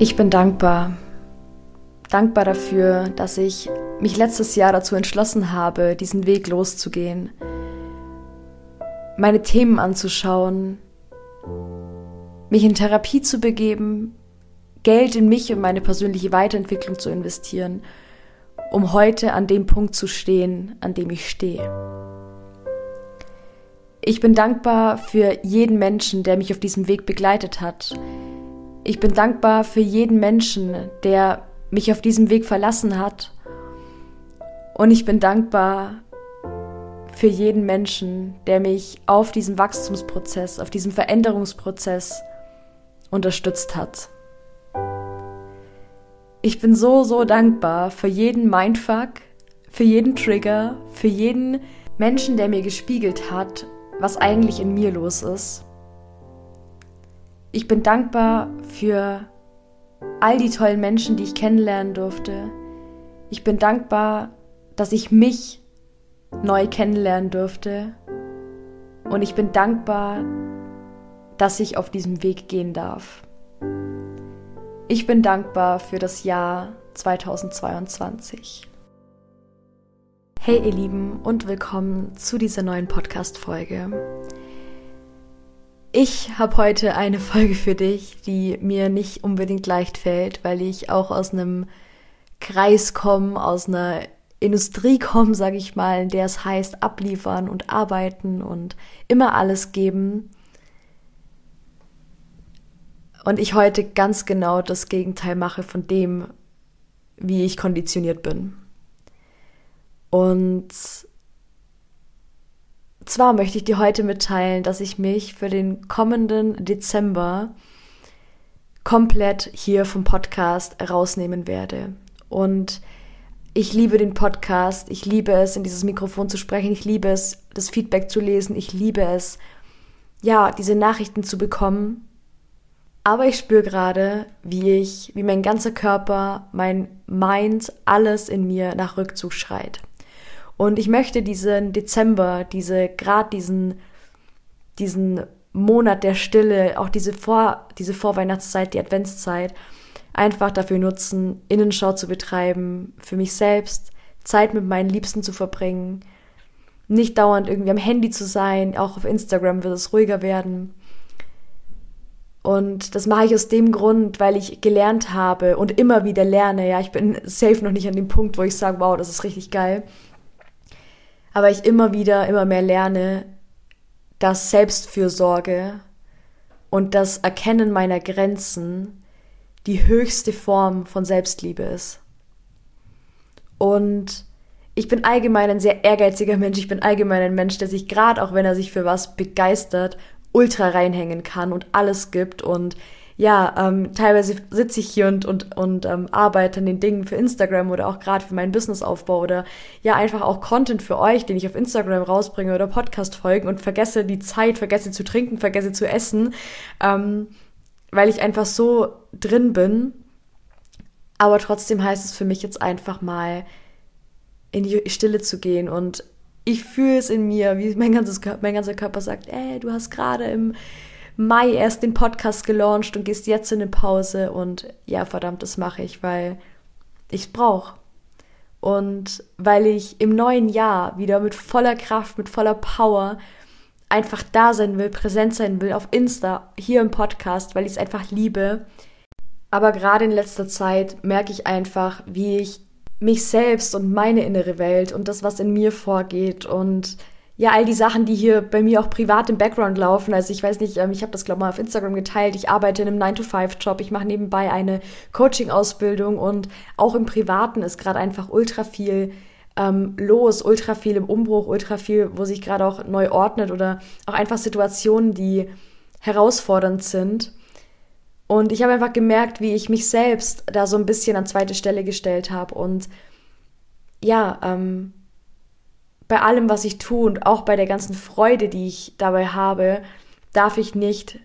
Ich bin dankbar. Dankbar dafür, dass ich mich letztes Jahr dazu entschlossen habe, diesen Weg loszugehen. Meine Themen anzuschauen, mich in Therapie zu begeben, Geld in mich und meine persönliche Weiterentwicklung zu investieren, um heute an dem Punkt zu stehen, an dem ich stehe. Ich bin dankbar für jeden Menschen, der mich auf diesem Weg begleitet hat, ich bin dankbar für jeden Menschen, der mich auf diesem Weg verlassen hat. Und ich bin dankbar für jeden Menschen, der mich auf diesem Wachstumsprozess, auf diesem Veränderungsprozess unterstützt hat. Ich bin so, so dankbar für jeden Mindfuck, für jeden Trigger, für jeden Menschen, der mir gespiegelt hat, was eigentlich in mir los ist ich bin dankbar für all die tollen Menschen, die ich kennenlernen durfte. Ich bin dankbar, dass ich mich neu kennenlernen durfte. Und ich bin dankbar, dass ich auf diesem Weg gehen darf. Ich bin dankbar für das Jahr 2022. Hey ihr Lieben und willkommen zu dieser neuen Podcast-Folge. Ich habe heute eine Folge für dich, die mir nicht unbedingt leicht fällt, weil ich auch aus einem Kreis komme, aus einer Industrie komme, sage ich mal, in der es heißt abliefern und arbeiten und immer alles geben. Und ich heute ganz genau das Gegenteil mache von dem, wie ich konditioniert bin. Und zwar möchte ich dir heute mitteilen, dass ich mich für den kommenden Dezember komplett hier vom Podcast rausnehmen werde. Und ich liebe den Podcast, ich liebe es, in dieses Mikrofon zu sprechen, ich liebe es, das Feedback zu lesen, ich liebe es, ja, diese Nachrichten zu bekommen. Aber ich spüre gerade, wie ich, wie mein ganzer Körper, mein Mind, alles in mir nach Rückzug schreit. Und ich möchte diesen Dezember, diese, gerade diesen, diesen Monat der Stille, auch diese Vor, diese Vorweihnachtszeit, die Adventszeit, einfach dafür nutzen, Innenschau zu betreiben, für mich selbst, Zeit mit meinen Liebsten zu verbringen, nicht dauernd irgendwie am Handy zu sein, auch auf Instagram wird es ruhiger werden. Und das mache ich aus dem Grund, weil ich gelernt habe und immer wieder lerne. Ja, ich bin safe noch nicht an dem Punkt, wo ich sage, wow, das ist richtig geil aber ich immer wieder, immer mehr lerne, dass Selbstfürsorge und das Erkennen meiner Grenzen die höchste Form von Selbstliebe ist. Und ich bin allgemein ein sehr ehrgeiziger Mensch. Ich bin allgemein ein Mensch, der sich gerade, auch wenn er sich für was begeistert, ultra reinhängen kann und alles gibt und ja, ähm, teilweise sitze ich hier und, und, und ähm, arbeite an den Dingen für Instagram oder auch gerade für meinen Businessaufbau oder ja, einfach auch Content für euch, den ich auf Instagram rausbringe oder Podcast-Folgen und vergesse die Zeit, vergesse zu trinken, vergesse zu essen, ähm, weil ich einfach so drin bin. Aber trotzdem heißt es für mich jetzt einfach mal in die Stille zu gehen und ich fühle es in mir, wie mein, ganzes, mein ganzer Körper sagt, ey, du hast gerade im Mai erst den Podcast gelauncht und gehst jetzt in eine Pause und ja, verdammt, das mache ich, weil ich es brauche. Und weil ich im neuen Jahr wieder mit voller Kraft, mit voller Power einfach da sein will, präsent sein will auf Insta, hier im Podcast, weil ich es einfach liebe. Aber gerade in letzter Zeit merke ich einfach, wie ich mich selbst und meine innere Welt und das, was in mir vorgeht und ja, all die Sachen, die hier bei mir auch privat im Background laufen. Also ich weiß nicht, ähm, ich habe das, glaube ich, mal auf Instagram geteilt. Ich arbeite in einem 9-to-5-Job. Ich mache nebenbei eine Coaching-Ausbildung und auch im Privaten ist gerade einfach ultra viel ähm, los, ultra viel im Umbruch, ultra viel, wo sich gerade auch neu ordnet oder auch einfach Situationen, die herausfordernd sind. Und ich habe einfach gemerkt, wie ich mich selbst da so ein bisschen an zweite Stelle gestellt habe und ja, ähm, bei allem, was ich tue und auch bei der ganzen Freude, die ich dabei habe, darf ich nicht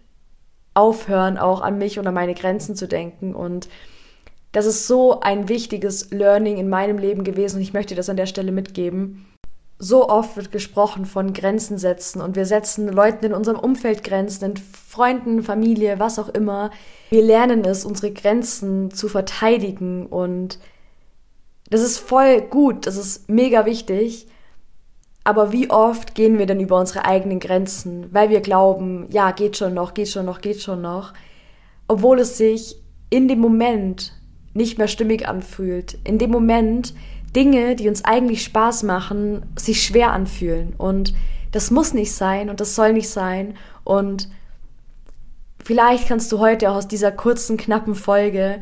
aufhören, auch an mich und an meine Grenzen zu denken. Und das ist so ein wichtiges Learning in meinem Leben gewesen und ich möchte das an der Stelle mitgeben. so oft wird gesprochen von Grenzen setzen und wir setzen Leuten in unserem Umfeld Grenzen, in Freunden, Familie, was auch immer. Wir lernen es, unsere Grenzen zu verteidigen und das ist voll gut, das ist mega wichtig. Aber wie oft gehen wir denn über unsere eigenen Grenzen, weil wir glauben, ja, geht schon noch, geht schon noch, geht schon noch, obwohl es sich in dem Moment nicht mehr stimmig anfühlt. In dem Moment Dinge, die uns eigentlich Spaß machen, sich schwer anfühlen. Und das muss nicht sein und das soll nicht sein. Und vielleicht kannst du heute auch aus dieser kurzen, knappen Folge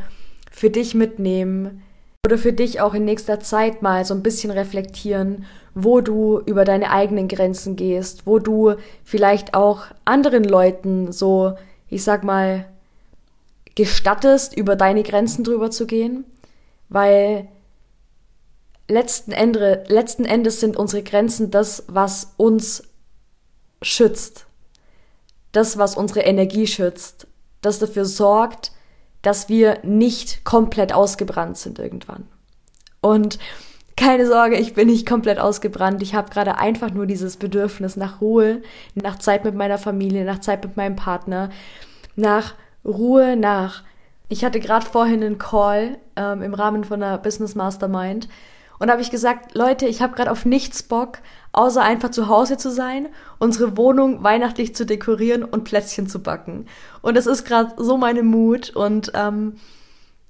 für dich mitnehmen oder für dich auch in nächster Zeit mal so ein bisschen reflektieren, wo du über deine eigenen Grenzen gehst, wo du vielleicht auch anderen Leuten so, ich sag mal, gestattest, über deine Grenzen drüber zu gehen, weil letzten, Ende, letzten Endes sind unsere Grenzen das, was uns schützt. Das, was unsere Energie schützt. Das dafür sorgt, dass wir nicht komplett ausgebrannt sind irgendwann. Und keine Sorge, ich bin nicht komplett ausgebrannt. Ich habe gerade einfach nur dieses Bedürfnis nach Ruhe, nach Zeit mit meiner Familie, nach Zeit mit meinem Partner, nach Ruhe, nach. Ich hatte gerade vorhin einen Call ähm, im Rahmen von einer Business Mastermind und da habe ich gesagt, Leute, ich habe gerade auf nichts Bock, außer einfach zu Hause zu sein, unsere Wohnung weihnachtlich zu dekorieren und Plätzchen zu backen. Und das ist gerade so meine Mut und ähm,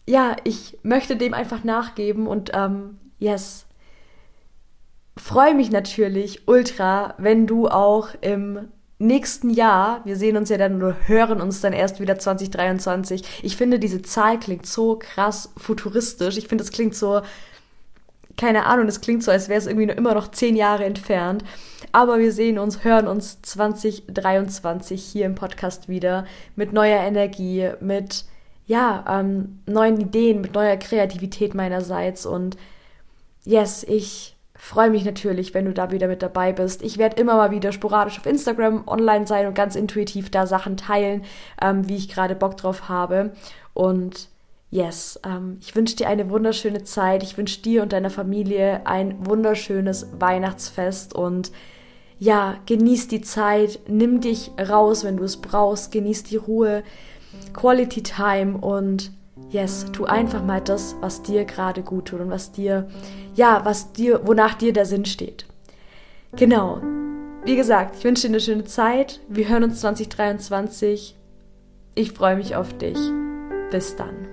ja, ich möchte dem einfach nachgeben und ähm, yes. Freue mich natürlich ultra, wenn du auch im nächsten Jahr, wir sehen uns ja dann oder hören uns dann erst wieder 2023. Ich finde, diese Zahl klingt so krass futuristisch. Ich finde, es klingt so keine Ahnung, das klingt so, als wäre es irgendwie nur immer noch zehn Jahre entfernt. Aber wir sehen uns, hören uns 2023 hier im Podcast wieder mit neuer Energie, mit ja, ähm, neuen Ideen, mit neuer Kreativität meinerseits. Und yes, ich freue mich natürlich, wenn du da wieder mit dabei bist. Ich werde immer mal wieder sporadisch auf Instagram online sein und ganz intuitiv da Sachen teilen, ähm, wie ich gerade Bock drauf habe. Und Yes, ähm, ich wünsche dir eine wunderschöne Zeit. Ich wünsche dir und deiner Familie ein wunderschönes Weihnachtsfest und ja, genieß die Zeit, nimm dich raus, wenn du es brauchst, genieß die Ruhe, Quality Time und yes, tu einfach mal das, was dir gerade gut tut und was dir, ja, was dir, wonach dir der Sinn steht. Genau. Wie gesagt, ich wünsche dir eine schöne Zeit. Wir hören uns 2023. Ich freue mich auf dich. Bis dann.